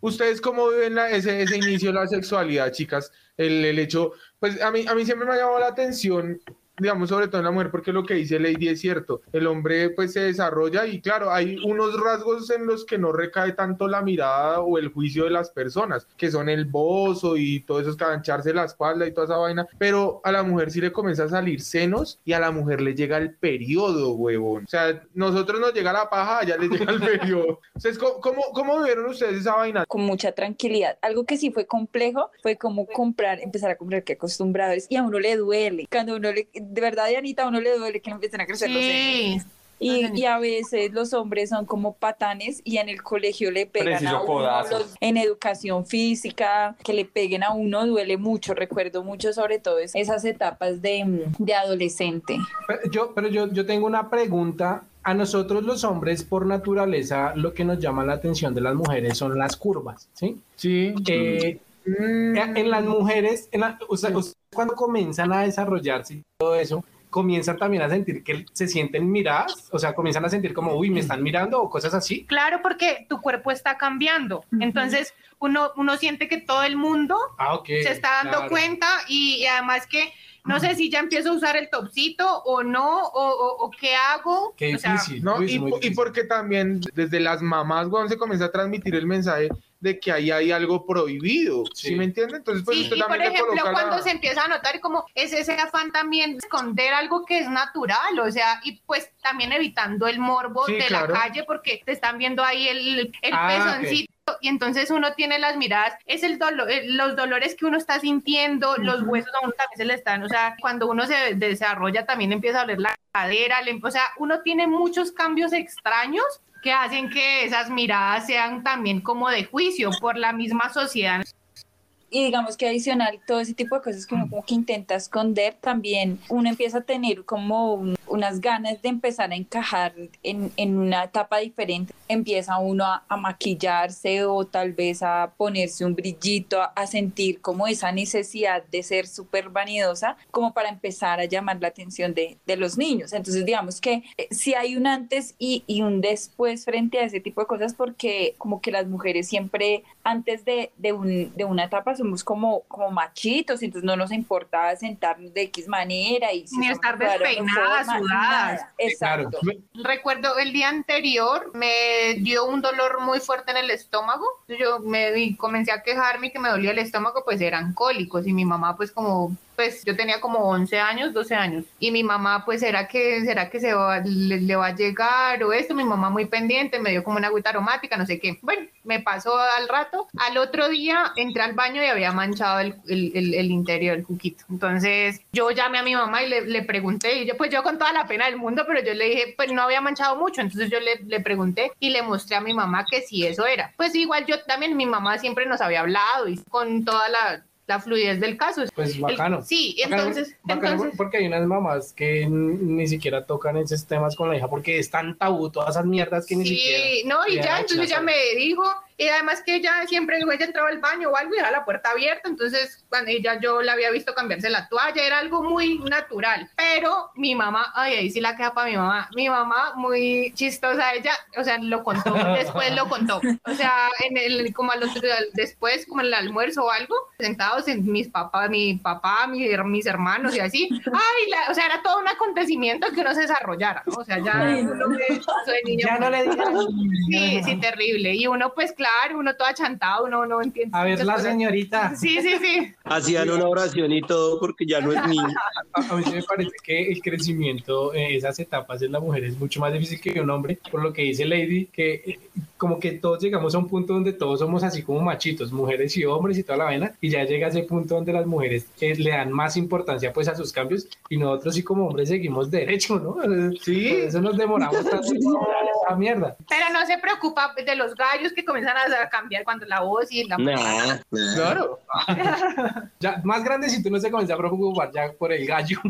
¿Ustedes cómo viven la- ese, ese inicio de la sexualidad, chicas? El, el hecho, pues a mí, a mí siempre me ha llamado la atención, digamos, sobre todo en la mujer, porque lo que dice Lady es cierto. El hombre pues se desarrolla y claro, hay unos rasgos en los que no recae tanto la mirada o el juicio de las personas, que son el bozo y todo eso, escarancharse la espalda y toda esa vaina, pero a la mujer sí le comienza a salir senos y a la mujer le llega el periodo, huevón. O sea, nosotros nos llega la paja, ya les llega el [LAUGHS] periodo. Entonces, ¿cómo, cómo, vivieron ustedes esa vaina? con mucha tranquilidad. Algo que sí fue complejo fue como comprar, empezar a comprar que acostumbradores y a uno le duele. Cuando uno le, de verdad, Dianita, a uno le duele que le empiecen a crecer los senos. Sí. Y, y a veces los hombres son como patanes y en el colegio le pegan Preciso a uno, en educación física, que le peguen a uno duele mucho. Recuerdo mucho sobre todo es- esas etapas de, de adolescente. Pero yo, pero yo, yo tengo una pregunta. A nosotros los hombres, por naturaleza, lo que nos llama la atención de las mujeres son las curvas, ¿sí? Sí. Eh, en las mujeres, en la- o sea, cuando comienzan a desarrollarse y todo eso, comienzan también a sentir que se sienten miradas, o sea, comienzan a sentir como, uy, me están mirando o cosas así. Claro, porque tu cuerpo está cambiando. Entonces, uno, uno siente que todo el mundo Ah, ok. se está dando claro. cuenta y, y además que no sé si ya empiezo a usar el topcito o no, o, o- o qué hago. Qué O sea, difícil. ¿no? Uy, Y, y difícil. porque también desde las mamás, weón, se comienza a transmitir el mensaje de que ahí hay algo prohibido, ¿sí, Sí. me entiende? Entonces, pues Sí, usted y por también ejemplo, coloca cuando la- se empieza a notar como es ese afán también de esconder algo que es natural, o sea, y pues también evitando el morbo Sí, de claro. la calle porque te están viendo ahí el, el Ah, pezoncito. Y entonces uno tiene las miradas, es el dolor, eh, los dolores que uno está sintiendo, los huesos a uno también se le están, o sea, cuando uno se desarrolla también empieza a doler la cadera, le- o sea, uno tiene muchos cambios extraños que hacen que esas miradas sean también como de juicio por la misma sociedad. Y digamos que adicional, todo ese tipo de cosas que uno como que intenta esconder, también uno empieza a tener como un- unas ganas de empezar a encajar en, en una etapa diferente. Empieza uno a, a maquillarse o tal vez a ponerse un brillito, a, a sentir como esa necesidad de ser súper vanidosa, como para empezar a llamar la atención de, de los niños. Entonces, digamos que eh, sí hay un antes y, y un después frente a ese tipo de cosas, porque como que las mujeres siempre antes de, de, un- de una etapa somos como, como machitos, entonces no nos importa sentarnos de X manera y si Ni estar despeinadas, sudadas. Exacto. Recuerdo el día anterior me dio un dolor muy fuerte en el estómago. Yo me comencé a quejarme que me dolía el estómago, pues eran cólicos y mi mamá pues como pues yo tenía como 11 años, 12 años. Y mi mamá, pues, ¿será que, será que se va, le, le va a llegar o esto? Mi mamá muy pendiente, me dio como una agüita aromática, no sé qué. Bueno, me pasó al rato. Al otro día entré al baño y había manchado el, el, el- el interior del cuquito. Entonces yo llamé a mi mamá y le, le pregunté, y yo pues yo con toda la pena del mundo, pero yo le dije, pues no había manchado mucho. Entonces yo le, le pregunté y le mostré a mi mamá que sí eso era. Pues igual yo también, mi mamá siempre nos había hablado y con toda la, la fluidez del caso. Pues El- bacano. sí, Bacano, entonces, bacano entonces porque hay unas mamás que ni siquiera tocan esos temas con la hija porque es tan tabú todas esas mierdas que ni siquiera. Sí, no, y ya, entonces ella me dijo, y además que ella siempre, ella entraba al baño o algo y dejaba la puerta abierta, entonces cuando ella yo la había visto cambiarse la toalla, era algo muy natural, pero mi mamá, ay, ahí sí la queda para mi mamá, mi mamá muy chistosa, ella, o sea, lo contó, [LAUGHS] después lo contó, o sea, en el, como a los, después, como en el almuerzo o algo, sentados en mis papás, mi papá, mi- mis hermanos y así, ay, la- o sea, era todo un acontecimiento que uno se desarrollara, ¿no? o sea, ya Ay, uno eso de niño, Ya no le digas. Sí, sí, terrible. Y uno, pues claro, uno todo achantado, uno no entiende. A ver, la cosas. señorita. Sí, sí, sí. Hacían una oración y todo porque ya no es niño. A, mí me parece que el crecimiento en esas etapas en la mujer es mucho más difícil que un hombre, por lo que dice Lady, que como que todos llegamos a un punto donde todos somos así como machitos, mujeres y hombres y toda la vaina, y ya llega ese punto donde las mujeres eh, le dan más importancia pues a sus cambios y nosotros sí como hombres seguimos derecho, ¿no? [LAUGHS] Sí. Por eso nos demoramos [LAUGHS] tanto en esa mierda. Pero no se preocupa de los gallos que comienzan a cambiar cuando la voz y la. Nah, nah. Claro. [LAUGHS] Ya más grandecito no se comienza a preocupar ya por el gallo.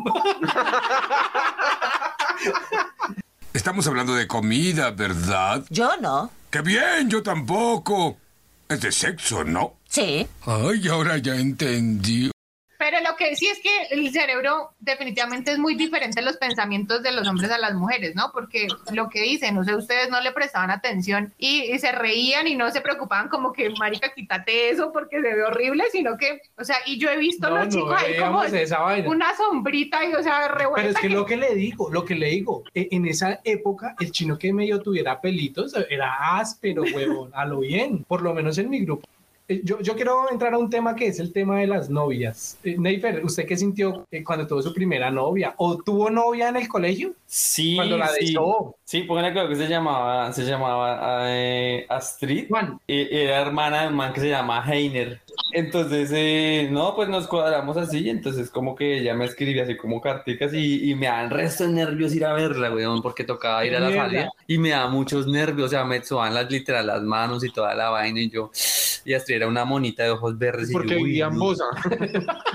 Estamos hablando de comida, ¿verdad? Yo no. ¡Qué bien! Yo tampoco. Es de sexo, ¿no? Sí. Ay, ahora ya entendí. Que sí es que el cerebro definitivamente es muy diferente los pensamientos de los hombres a las mujeres, ¿no? Porque lo que dicen, no sé, ustedes no le prestaban atención y, y se reían y no se preocupaban como que, marica, quítate eso porque se ve horrible, sino que, o sea, y yo he visto No, los no chicos ahí como una sombrita y, o sea, revuelta. Pero es que que- lo que le digo, lo que le digo, e- en esa época el chino que medio tuviera pelitos era áspero, [LAUGHS] huevón, a lo bien, por lo menos en mi grupo. Eh, Yo, yo quiero entrar a un tema que es el tema de las novias. Eh, Neifer, ¿usted qué sintió eh, cuando tuvo su primera novia? ¿O tuvo novia en el colegio? Sí, Cuando la sí. dejó. Sí, póngale creo que se llamaba, se llamaba eh, Astrid. Eh, Era hermana de un man que se llama Heiner. Entonces, eh, no, pues nos cuadramos así. Entonces, como que ella me escribía así como carticas y, y me dan resto de nervios ir a verla, weón, porque tocaba ir a la salida y me da muchos nervios. O sea, me soban las literal las manos y toda la vaina. Y yo, y Astrid era una monita de ojos verdes. y Porque yo, uy, vivía en no. Bosa.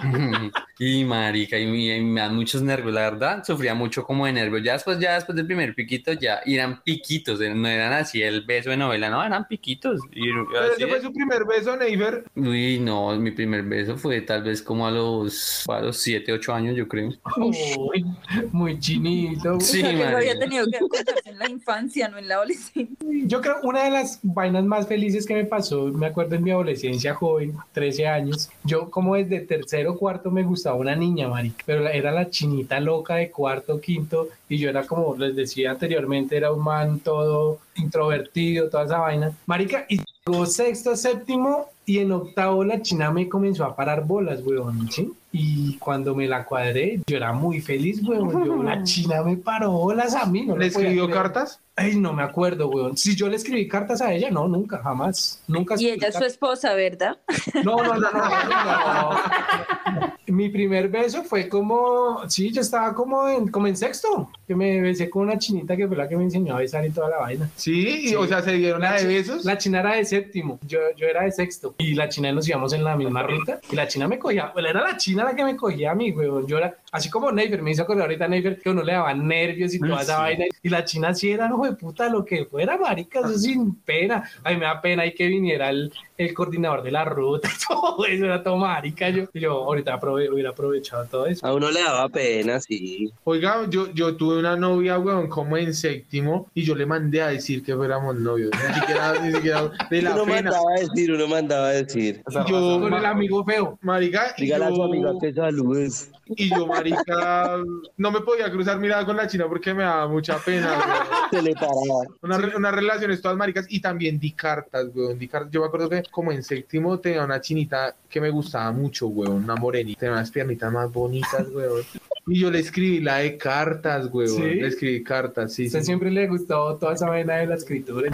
[LAUGHS] Y marica, y, me- y me dan muchos nervios, la verdad, sufría mucho como de nervios. Ya después, ya después del primer piquito, ya y eran piquitos, eh, no eran así el beso de novela, no, eran piquitos. Y Pero así ese fue su primer beso, Neifer. Uy, no, mi primer beso fue tal vez como a los, a los 7, 8 años, yo creo. Uy, muy chinito. Sí, o sea, que había tenido que contarse en la infancia, no en la adolescencia. Yo creo una de las vainas más felices que me pasó, me acuerdo en mi adolescencia joven, 13 años, yo como desde tercero cuarto me gustaba una niña, marica, pero era la chinita loca de cuarto, quinto, y yo era como les decía anteriormente, era un man todo introvertido, toda esa vaina. Marica, y llegó sexto, séptimo, y en octavo la china me comenzó a parar bolas, weón, ¿sí? Y cuando me la cuadré, yo era muy feliz, weón. Yo, la [LAUGHS] china me paró bolas a mí, ¿no? ¿Le escribió creer. cartas? Ay, no me acuerdo, weón. Si yo le escribí cartas a ella, no, nunca, jamás. Nunca Y ella es su esposa, ¿verdad? No, no, no, no, no, no. Mi primer beso fue como, sí, yo estaba como en, como en sexto, que me besé con una chinita que fue la que me enseñó a besar y toda la vaina. Sí, y, o sea, se dieron la de besos. La china era de séptimo, yo, yo era de sexto. Y la china nos íbamos en la misma ruta. Y la china me cogía, bueno, era la china la que me cogía a mí, weón. Yo era, así como Neifer, me hizo acordar ahorita Neifer, que uno le daba nervios y toda esa Sí. vaina. Y la china sí era, no, de puta, lo que fuera, marica, eso sin pena. A mí me da pena y que viniera el, el coordinador de la ruta [LAUGHS] todo eso, era todo marica. Yo, yo ahorita aprove- hubiera aprovechado todo eso. A uno le daba pena, sí. Oiga, yo, yo tuve una novia, weón, como en séptimo, y yo le mandé a decir que fuéramos novios. Ni siquiera, ni siquiera de la Uno pena. mandaba a decir, uno mandaba a decir. Yo, Con el amigo feo. marica, Dígale a su yo- que saludes. Y yo, marica, no me podía cruzar mirada con la china porque me daba mucha pena. weón. Se le paraba. Una, unas relaciones todas maricas y también di cartas, weón. Di cartas. Yo me acuerdo que como en séptimo tenía una chinita que me gustaba mucho, weón. Una morenita, tenía unas piernitas más bonitas, weón. Y yo le escribí la de cartas, weón. ¿Sí? Le escribí cartas, sí. usted sí. siempre le gustó toda esa vaina de la escritura.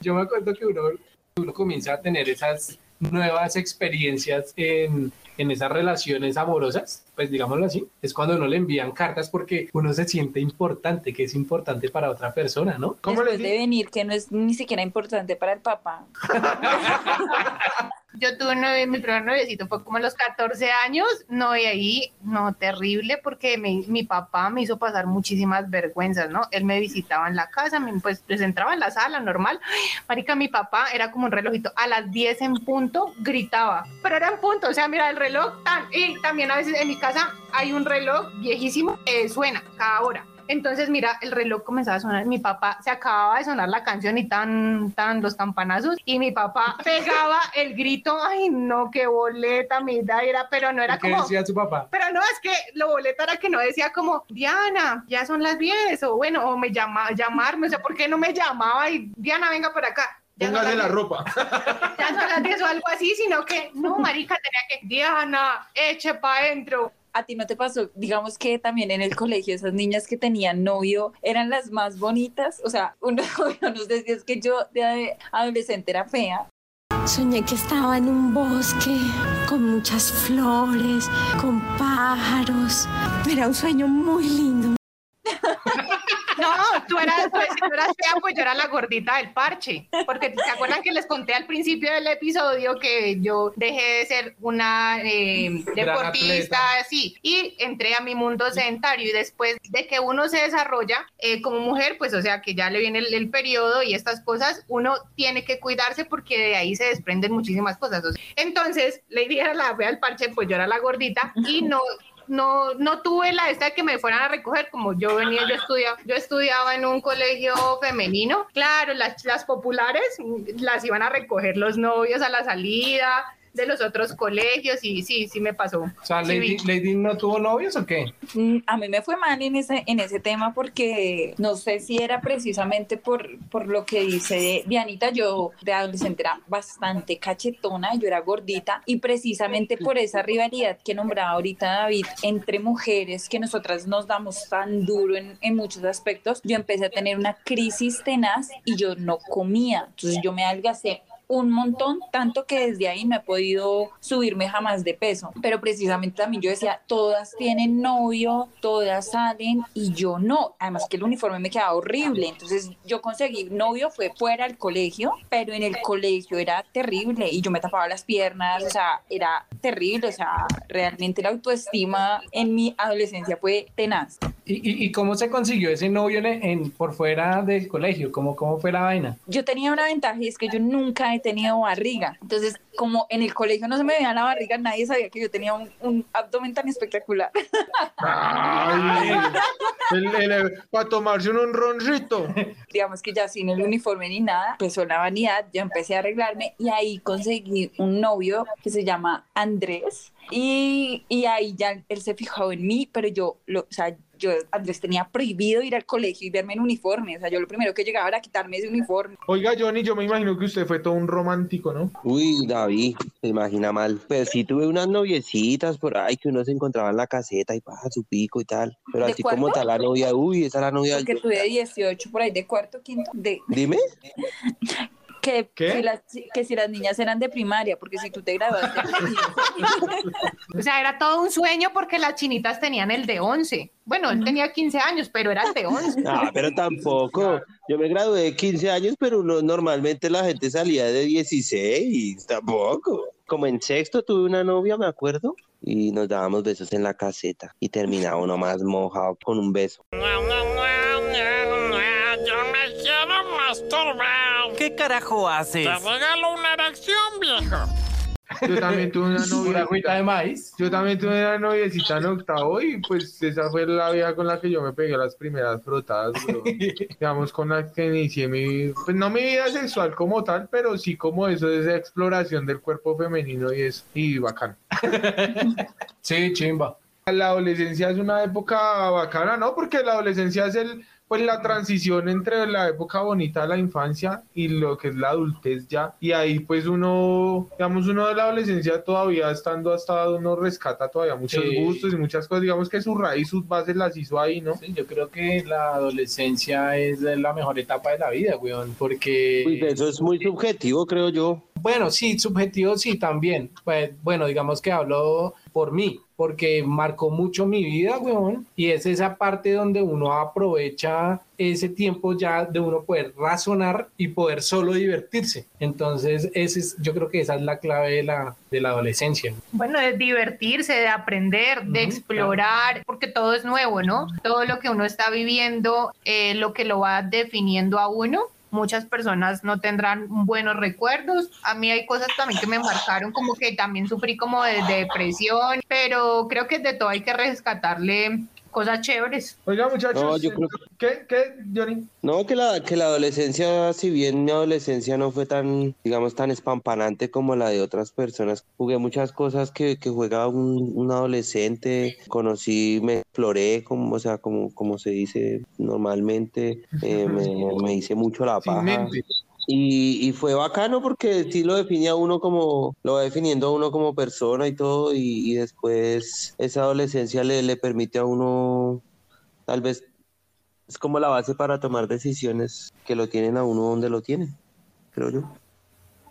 Yo me acuerdo que uno, uno comienza a tener esas nuevas experiencias en, en esas relaciones amorosas, pues digámoslo así, es cuando uno le envían cartas porque uno se siente importante, que es importante para otra persona, ¿no? ¿Cómo le Después de venir, que no es ni siquiera importante para el papá. [LAUGHS] [LAUGHS] Yo tuve un mi primer noviecito fue como a los 14 años, no, y ahí, no, terrible, porque mi, mi papá me hizo pasar muchísimas vergüenzas, ¿no? Él me visitaba en la casa, me, pues, entraba en la sala normal. Ay, marica, mi papá era como un relojito, a las 10 en punto gritaba, pero era en punto, o sea, mira, el reloj tan, y también a veces en mi casa hay un reloj viejísimo que suena cada hora. Entonces, mira, el reloj comenzaba a sonar. Mi papá se acababa de sonar la canción y tan, tan los campanazos. Y mi papá [LAUGHS] pegaba el grito. Ay, no, qué boleta, mira, era, pero no era ¿Qué como. decía su papá? Pero no, es que lo boleta era que no decía como, Diana, ya son las 10, o bueno, o me llama, llamarme, o sea, ¿por qué no me llamaba y Diana, venga por acá? Póngase la 10, ropa. Ya son las 10 o algo así, sino que, no, marica, tenía que, Diana, eche pa' adentro. ¿A ti no te pasó? Digamos que también en el colegio esas niñas que tenían novio eran las más bonitas. O sea, uno, [LAUGHS] uno no sé si es que yo de adolescente era fea. Soñé que estaba en un bosque con muchas flores, con pájaros. Era un sueño muy lindo. [LAUGHS] No, tú eras, pues, si tú eras fea, pues yo era la gordita del parche. Porque se acuerdan que les conté al principio del episodio que yo dejé de ser una eh, deportista, así, y entré a mi mundo sedentario. Y después de que uno se desarrolla eh, como mujer, pues o sea que ya le viene el, el periodo y estas cosas, uno tiene que cuidarse porque de ahí se desprenden muchísimas cosas. Entonces, Lady era la fea del parche, pues yo era la gordita y no no, no tuve la esta de que me fueran a recoger, como yo venía, yo estudiaba, yo estudiaba en un colegio femenino. Claro, las, las populares las iban a recoger los novios a la salida de los otros colegios y sí, sí me pasó. O sea, Lady. Lady no tuvo novios o qué? Mm, A mí me fue mal en ese, en ese tema porque no sé si era precisamente por, por lo que dice Dianita, yo de adolescente era bastante cachetona, yo era gordita y precisamente por esa rivalidad que nombraba ahorita David entre mujeres que nosotras nos damos tan duro en, en muchos aspectos, yo empecé a tener una crisis tenaz y yo no comía, entonces yo me adelgacé un montón, tanto que desde ahí no he podido subirme jamás de peso. Pero precisamente también yo decía, todas tienen novio, todas salen y yo no. Además que el uniforme me quedaba horrible. Entonces yo conseguí novio, fue fuera del colegio, pero en el colegio era terrible y yo me tapaba las piernas, o sea, era terrible. O sea, realmente la autoestima en mi adolescencia fue tenaz. ¿Y, y, cómo se consiguió ese novio en, en- por fuera del colegio? ¿Cómo, ¿Cómo fue la vaina? yo tenía una ventaja y es que yo nunca he tenido barriga. Entonces, como en el colegio no se me veía la barriga, nadie sabía que yo tenía un, un abdomen tan espectacular. Ay, el- el- para tomarse un honroncito. Digamos que ya sin el uniforme ni nada, empezó la vanidad, yo empecé a arreglarme y ahí conseguí un novio que se llama Andrés. Y, y ahí ya él se fijó en mí, pero yo, lo, o sea, yo, Andrés tenía prohibido ir al colegio y verme en uniforme. O sea, yo lo primero que llegaba era quitarme ese uniforme. Oiga, Johnny, yo me imagino que usted fue todo un romántico, ¿no? Uy, David, se imagina mal. Pues sí tuve unas noviecitas por ahí que uno se encontraba en la caseta y baja su pico y tal. Pero ¿De así como tal la novia, uy, esa es la novia. Porque tuve 18 por ahí de cuarto, quinto, de, Dime. [LAUGHS] que, ¿Qué? Si las, que si las niñas eran de primaria, porque si tú te graduaste. [LAUGHS] O sea, era todo un sueño porque las chinitas tenían el de 11. Bueno, él tenía 15 años, pero era el de 11. Ah, pero tampoco. Yo me gradué de 15 años, pero no, normalmente la gente salía de 16, tampoco. Como en sexto tuve una novia, me acuerdo, y nos dábamos besos en la caseta y terminaba uno más mojado con un beso. Yo me quiero masturbar. ¿Qué carajo haces? Te regalo una erección, viejo. Yo también tuve una [LAUGHS] Una novia. de maíz. Yo también tuve una noviecita en octavo y pues esa fue la vieja con la que yo me pegué las primeras frotadas, bro. [LAUGHS] Digamos, con la que inicié mi, pues no mi vida sexual como tal, pero sí como eso, esa exploración del cuerpo femenino y es, y bacán. [LAUGHS] Sí, chimba. la adolescencia es una época bacana, ¿no? Porque la adolescencia es el, pues la transición entre la época bonita de la infancia y lo que es la adultez ya. Y ahí pues uno, digamos, uno de la adolescencia todavía estando hasta uno rescata todavía muchos Sí. gustos y muchas cosas. Digamos que su raíz, sus bases las hizo ahí, ¿no? Sí, yo creo que la adolescencia es la mejor etapa de la vida, weón, porque... Uy, eso es muy subjetivo, creo yo. Bueno, sí, subjetivo sí también. Pues, bueno, digamos que hablo por mí, porque marcó mucho mi vida, weón, y es esa parte donde uno aprovecha ese tiempo ya de uno poder razonar y poder solo divertirse. Entonces, ese es, yo creo que esa es la clave de la, de la adolescencia. Bueno, de divertirse, de aprender, de explorar, porque todo es nuevo, ¿no? Todo lo que uno está viviendo, eh, lo que lo va definiendo a uno. Muchas personas no tendrán buenos recuerdos. A mí hay cosas también que me marcaron, como que también sufrí como de, de depresión, pero creo que de todo hay que rescatarle cosas chéveres. Oiga, muchachos, No, yo creo ¿qué, qué, Johnny? No, que la, que la adolescencia, si bien mi adolescencia no fue tan, digamos, tan espampanante como la de otras personas, jugué muchas cosas que, que juega un, un adolescente, conocí, me exploré, como, o sea, como, como se dice normalmente, eh, me, me hice mucho la Sin paja. mente. Y, y fue bacano porque sí lo definía uno como, lo va definiendo a uno como persona y todo, y, y después esa adolescencia le, le permite a uno, tal vez, es como la base para tomar decisiones que lo tienen a uno donde lo tienen, creo yo.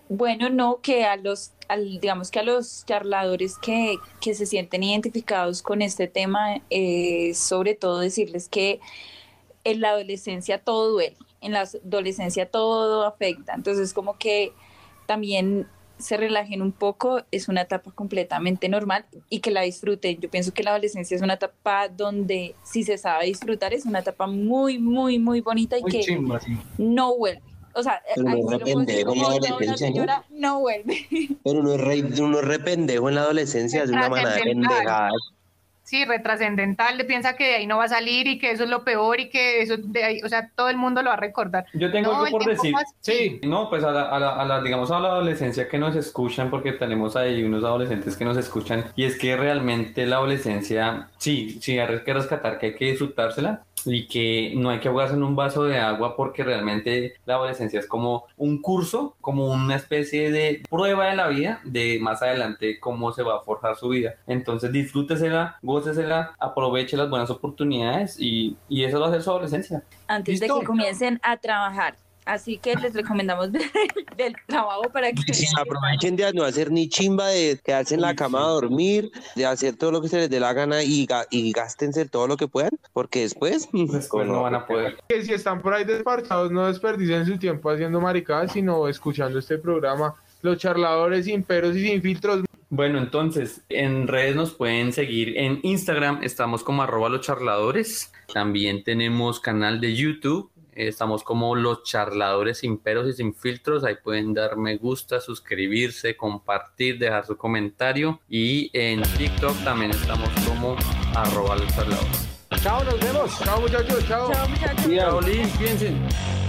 Bueno, no, que a los, al- digamos que a los charladores que, que se sienten identificados con este tema, eh, sobre todo decirles que en la adolescencia todo duele, en la adolescencia todo afecta, entonces como que también se relajen un poco, es una etapa completamente normal y que la disfruten. Yo pienso que la adolescencia es una etapa donde si se sabe disfrutar es una etapa muy, muy, muy bonita y Muy que chimba, sí. no vuelve. O sea, Pero no rependejo vuelve. Pero uno es, re, uno es re pendejo en la adolescencia, es una manada de pendejadas. Sí, retrascendental, piensa que de ahí no va a salir y que eso es lo peor y que eso de ahí, o sea, todo el mundo lo va a recordar. Yo tengo No, algo por decir. Sí, No, pues a la, a la- a la- digamos a la adolescencia que nos escuchan, porque tenemos ahí unos adolescentes que nos escuchan, y es que realmente la adolescencia, sí, sí, hay que rescatar que hay que disfrutársela y que no hay que ahogarse en un vaso de agua porque realmente la adolescencia es como un curso, como una especie de prueba de la vida de más adelante cómo se va a forjar su vida. Entonces disfrútesela, gócesela, aproveche las buenas oportunidades y, y eso va a ser su adolescencia. Antes de que comiencen a trabajar. Así que les recomendamos [LAUGHS] del trabajo para que Sí, vean que- aprovechen de no hacer ni chimba, de quedarse en la cama a dormir, de hacer todo lo que se les dé la gana y, y gástense todo lo que puedan, porque después, Después no van a poder. Que si están por ahí desparchados, no desperdicien su tiempo haciendo maricadas, sino escuchando este programa. Los charladores sin peros y sin filtros. Bueno, entonces, en redes nos pueden seguir en Instagram, estamos como arroba los charladores. También tenemos canal de YouTube, estamos como los charladores sin peros y sin filtros. Ahí pueden dar me gusta, suscribirse, compartir, dejar su comentario. Y en TikTok también estamos como arroba los charladores. chao, nos vemos. Chao muchachos, chao. Chao, muchachos. Chao, Lin, piensen.